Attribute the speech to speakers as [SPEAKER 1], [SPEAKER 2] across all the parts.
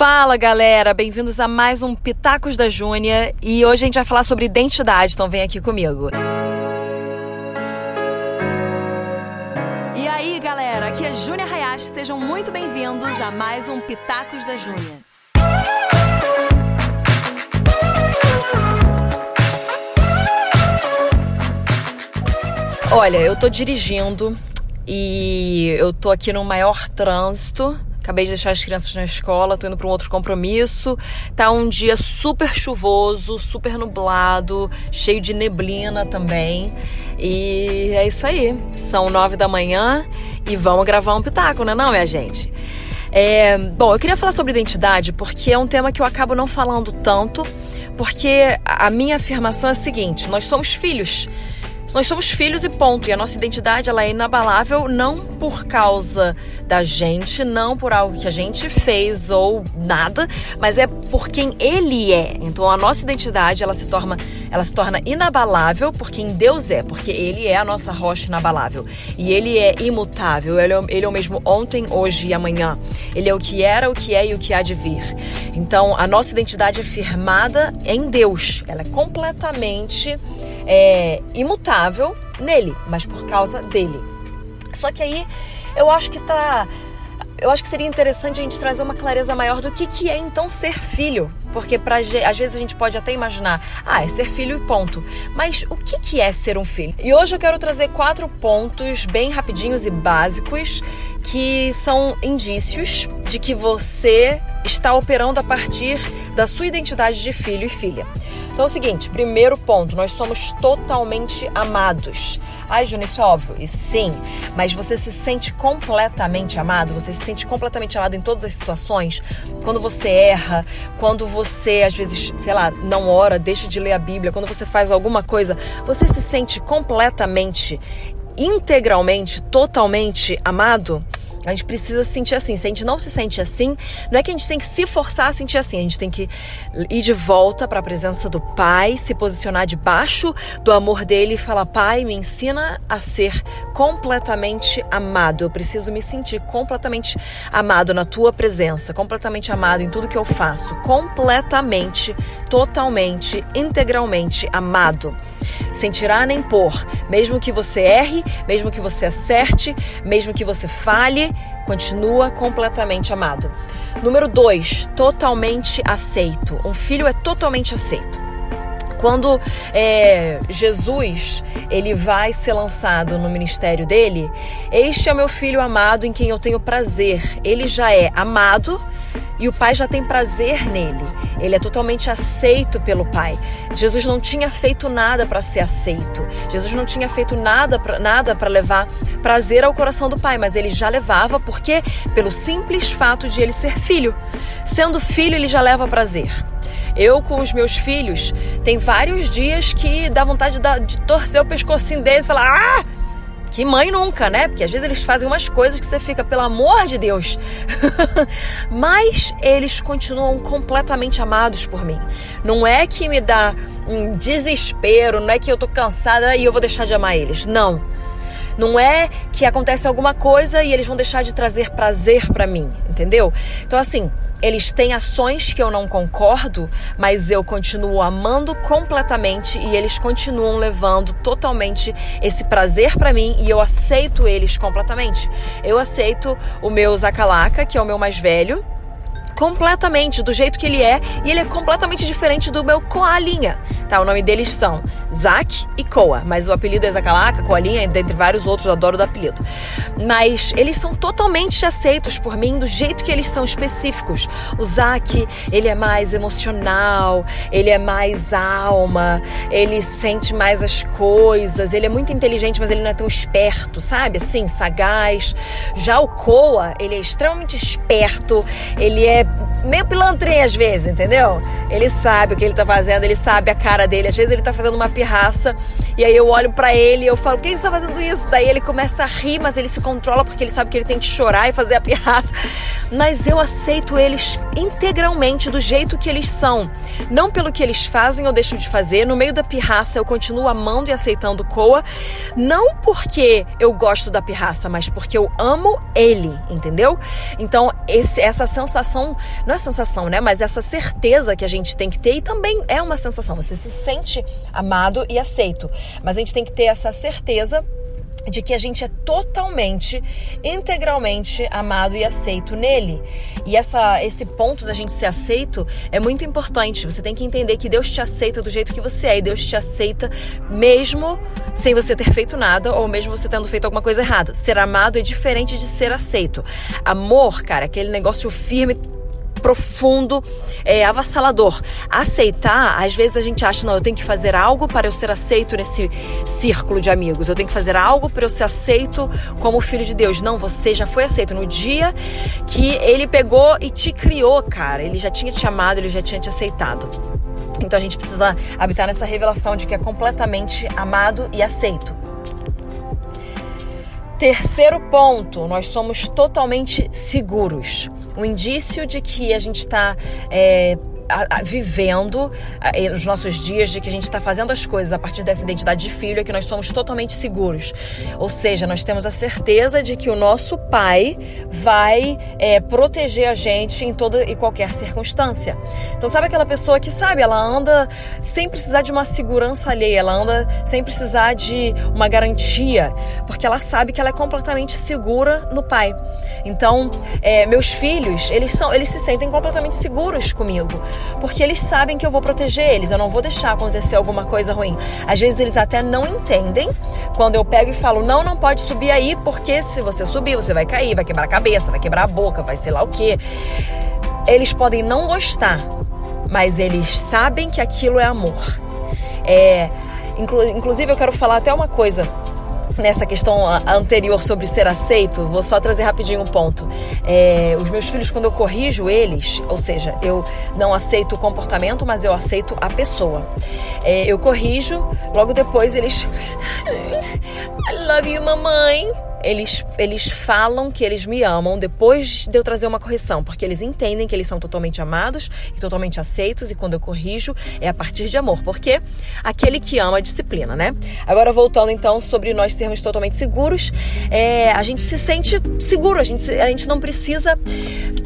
[SPEAKER 1] Fala galera, bem-vindos a mais um Pitacos da Júnia e hoje a gente vai falar sobre identidade, então vem aqui comigo. E aí galera, aqui é Júnia Hayashi, sejam muito bem-vindos a mais um Pitacos da Júnia. Olha, eu tô dirigindo e eu tô aqui no maior trânsito Acabei de deixar as crianças na escola, tô indo para um outro compromisso. Tá um dia super chuvoso, super nublado, cheio de neblina também. E é isso aí. São nove da manhã e vamos gravar um pitaco, né, não, minha gente? É, bom, eu queria falar sobre identidade porque é um tema que eu acabo não falando tanto, porque a minha afirmação é a seguinte: nós somos filhos. Nós somos filhos e ponto. E a nossa identidade ela é inabalável não por causa da gente, não por algo que a gente fez ou nada, mas é por quem ele é. Então a nossa identidade ela se torna, ela se torna inabalável por quem Deus é, porque ele é a nossa rocha inabalável. E ele é imutável, ele é, ele é o mesmo ontem, hoje e amanhã. Ele é o que era, o que é e o que há de vir. Então a nossa identidade é firmada em Deus. Ela é completamente é, imutável nele, mas por causa dele. Só que aí eu acho que tá. Eu acho que seria interessante a gente trazer uma clareza maior do que, que é então ser filho. Porque pra, às vezes a gente pode até imaginar, ah, é ser filho e ponto. Mas o que, que é ser um filho? E hoje eu quero trazer quatro pontos bem rapidinhos e básicos que são indícios de que você está operando a partir da sua identidade de filho e filha. Então é o seguinte, primeiro ponto, nós somos totalmente amados. Ai, Júnior, isso é óbvio. E sim, mas você se sente completamente amado? Você se sente completamente amado em todas as situações? Quando você erra, quando você, às vezes, sei lá, não ora, deixa de ler a Bíblia, quando você faz alguma coisa, você se sente completamente, integralmente, totalmente amado? A gente precisa se sentir assim. Se a gente não se sente assim, não é que a gente tem que se forçar a sentir assim. A gente tem que ir de volta para a presença do Pai, se posicionar debaixo do amor dele e falar: Pai, me ensina a ser completamente amado. Eu preciso me sentir completamente amado na tua presença, completamente amado em tudo que eu faço, completamente, totalmente, integralmente amado sem tirar nem pôr. Mesmo que você erre, mesmo que você acerte, mesmo que você falhe, continua completamente amado. Número dois, totalmente aceito. Um filho é totalmente aceito. Quando é, Jesus ele vai ser lançado no ministério dele, este é meu filho amado em quem eu tenho prazer. Ele já é amado e o pai já tem prazer nele. Ele é totalmente aceito pelo pai. Jesus não tinha feito nada para ser aceito. Jesus não tinha feito nada para nada para levar prazer ao coração do pai, mas ele já levava porque pelo simples fato de ele ser filho. Sendo filho, ele já leva prazer. Eu com os meus filhos, tem vários dias que dá vontade de, de torcer o pescocinho deles e falar: "Ah, que mãe nunca, né? Porque às vezes eles fazem umas coisas que você fica, pelo amor de Deus. Mas eles continuam completamente amados por mim. Não é que me dá um desespero, não é que eu tô cansada e eu vou deixar de amar eles. Não. Não é que acontece alguma coisa e eles vão deixar de trazer prazer para mim, entendeu? Então assim, eles têm ações que eu não concordo, mas eu continuo amando completamente e eles continuam levando totalmente esse prazer para mim e eu aceito eles completamente. Eu aceito o meu Zacalaca, que é o meu mais velho, completamente do jeito que ele é e ele é completamente diferente do meu Coalinha. Tá, o nome deles são Zack e Koa, mas o apelido é Zacalaca, Coalinha, dentre vários outros, eu adoro o apelido. Mas eles são totalmente aceitos por mim do jeito que eles são específicos. O Zack, ele é mais emocional, ele é mais alma, ele sente mais as coisas, ele é muito inteligente, mas ele não é tão esperto, sabe? Assim, sagaz. Já o Koa, ele é extremamente esperto, ele é Oh. Meio pilantrinho às vezes, entendeu? Ele sabe o que ele tá fazendo, ele sabe a cara dele. Às vezes ele tá fazendo uma pirraça e aí eu olho para ele e eu falo: "Quem está fazendo isso?" Daí ele começa a rir, mas ele se controla porque ele sabe que ele tem que chorar e fazer a pirraça. Mas eu aceito eles integralmente do jeito que eles são, não pelo que eles fazem ou deixam de fazer. No meio da pirraça eu continuo amando e aceitando Koa, não porque eu gosto da pirraça, mas porque eu amo ele, entendeu? Então, esse, essa sensação não é sensação, né? Mas essa certeza que a gente tem que ter e também é uma sensação. Você se sente amado e aceito, mas a gente tem que ter essa certeza de que a gente é totalmente, integralmente amado e aceito nele. E essa, esse ponto da gente ser aceito é muito importante. Você tem que entender que Deus te aceita do jeito que você é e Deus te aceita mesmo sem você ter feito nada ou mesmo você tendo feito alguma coisa errada. Ser amado é diferente de ser aceito. Amor, cara, aquele negócio firme profundo, é, avassalador. Aceitar, às vezes a gente acha, não, eu tenho que fazer algo para eu ser aceito nesse círculo de amigos. Eu tenho que fazer algo para eu ser aceito como filho de Deus. Não, você já foi aceito no dia que ele pegou e te criou, cara. Ele já tinha te amado, ele já tinha te aceitado. Então a gente precisa habitar nessa revelação de que é completamente amado e aceito. Terceiro ponto, nós somos totalmente seguros. Um indício de que a gente está é, a, a, vivendo os nossos dias de que a gente está fazendo as coisas a partir dessa identidade de filho é que nós somos totalmente seguros. Ou seja, nós temos a certeza de que o nosso pai vai é, proteger a gente em toda e qualquer circunstância. Então, sabe aquela pessoa que, sabe, ela anda sem precisar de uma segurança alheia, ela anda sem precisar de uma garantia, porque ela sabe que ela é completamente segura no pai. Então, é, meus filhos, eles são, eles se sentem completamente seguros comigo porque eles sabem que eu vou proteger eles, eu não vou deixar acontecer alguma coisa ruim. Às vezes eles até não entendem quando eu pego e falo: não, não pode subir aí, porque se você subir, você vai cair, vai quebrar a cabeça, vai quebrar a boca, vai sei lá o quê. Eles podem não gostar, mas eles sabem que aquilo é amor. É, inclu inclusive, eu quero falar até uma coisa nessa questão anterior sobre ser aceito, vou só trazer rapidinho um ponto. É, os meus filhos, quando eu corrijo eles, ou seja, eu não aceito o comportamento, mas eu aceito a pessoa. É, eu corrijo, logo depois eles. I love you, mamãe eles, eles falam que eles me amam depois de eu trazer uma correção, porque eles entendem que eles são totalmente amados e totalmente aceitos, e quando eu corrijo é a partir de amor, porque aquele que ama disciplina, né? Agora, voltando então sobre nós sermos totalmente seguros, é, a gente se sente seguro, a gente, a gente não precisa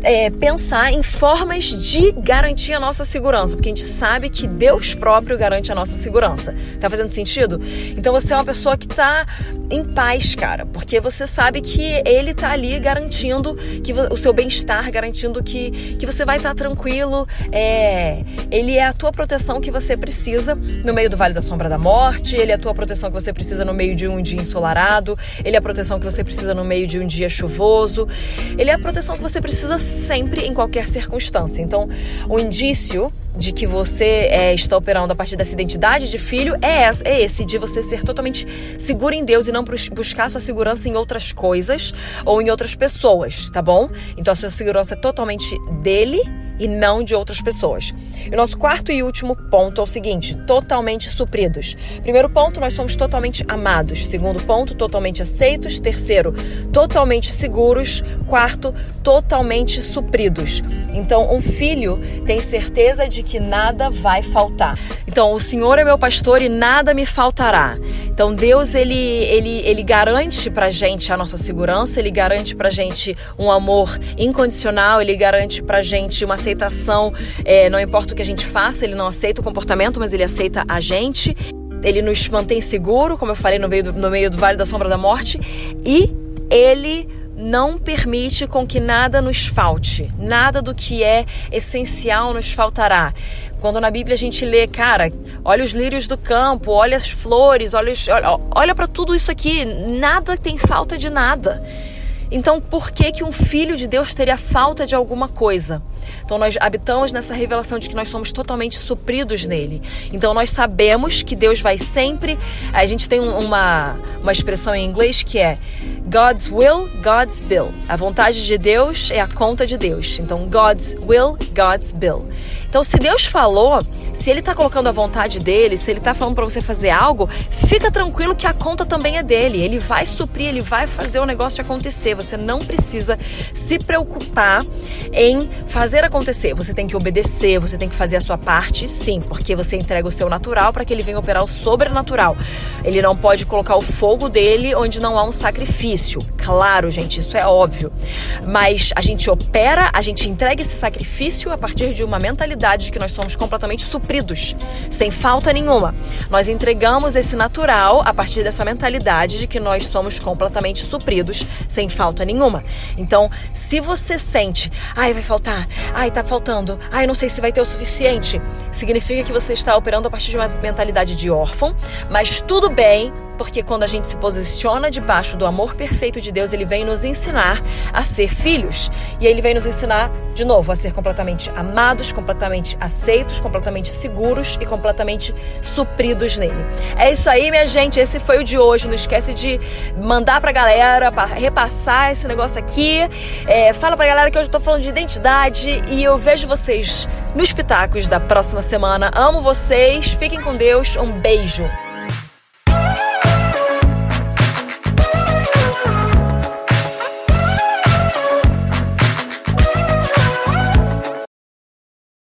[SPEAKER 1] é, pensar em formas de garantir a nossa segurança, porque a gente sabe que Deus próprio garante a nossa segurança. Tá fazendo sentido? Então você é uma pessoa que tá em paz, cara, porque você sabe que ele está ali garantindo que o seu bem-estar, garantindo que, que você vai estar tá tranquilo. É, ele é a tua proteção que você precisa no meio do Vale da Sombra da Morte, ele é a tua proteção que você precisa no meio de um dia ensolarado, ele é a proteção que você precisa no meio de um dia chuvoso, ele é a proteção que você precisa sempre em qualquer circunstância. Então, o indício de que você é, está operando a partir dessa identidade de filho é, esse, é esse, de você ser totalmente seguro em Deus e não buscar sua segurança em outras coisas ou em outras pessoas, tá bom? Então a sua segurança é totalmente dele e não de outras pessoas. E o nosso quarto e último ponto é o seguinte: totalmente supridos. Primeiro ponto, nós somos totalmente amados. Segundo ponto, totalmente aceitos. Terceiro, totalmente seguros. Quarto, totalmente supridos. Então, um filho tem certeza de que nada vai faltar. Então, o Senhor é meu pastor e nada me faltará. Então, Deus ele ele ele garante pra gente a nossa segurança, ele garante pra gente um amor incondicional, ele garante pra gente uma aceitação, é, não importa o que a gente faça, ele não aceita o comportamento, mas ele aceita a gente. Ele nos mantém seguro, como eu falei, no meio do, no meio do Vale da Sombra da Morte. E ele não permite com que nada nos falte, nada do que é essencial nos faltará. Quando na Bíblia a gente lê, cara, olha os lírios do campo, olha as flores, olha, olha, olha para tudo isso aqui, nada tem falta de nada. Então, por que que um filho de Deus teria falta de alguma coisa? Então, nós habitamos nessa revelação de que nós somos totalmente supridos nele. Então, nós sabemos que Deus vai sempre. A gente tem uma, uma expressão em inglês que é God's will, God's bill. A vontade de Deus é a conta de Deus. Então, God's will, God's bill. Então, se Deus falou, se Ele está colocando a vontade dele, se Ele está falando para você fazer algo, fica tranquilo que a conta também é dele. Ele vai suprir, Ele vai fazer o negócio acontecer. Você não precisa se preocupar em fazer fazer acontecer. Você tem que obedecer, você tem que fazer a sua parte, sim, porque você entrega o seu natural para que ele venha operar o sobrenatural. Ele não pode colocar o fogo dele onde não há um sacrifício. Claro, gente, isso é óbvio. Mas a gente opera, a gente entrega esse sacrifício a partir de uma mentalidade de que nós somos completamente supridos, sem falta nenhuma. Nós entregamos esse natural a partir dessa mentalidade de que nós somos completamente supridos, sem falta nenhuma. Então, se você sente, ai, vai faltar, ai, tá faltando, ai, não sei se vai ter o suficiente, significa que você está operando a partir de uma mentalidade de órfão, mas tudo bem, porque quando a gente se posiciona debaixo do amor perfeito de Deus, ele vem nos ensinar a ser filhos. E ele vem nos ensinar, de novo, a ser completamente amados, completamente aceitos, completamente seguros e completamente supridos nele. É isso aí, minha gente. Esse foi o de hoje. Não esquece de mandar pra galera, pra repassar esse negócio aqui. É, fala pra galera que hoje eu tô falando de identidade e eu vejo vocês nos pitacos da próxima semana. Amo vocês. Fiquem com Deus. Um beijo.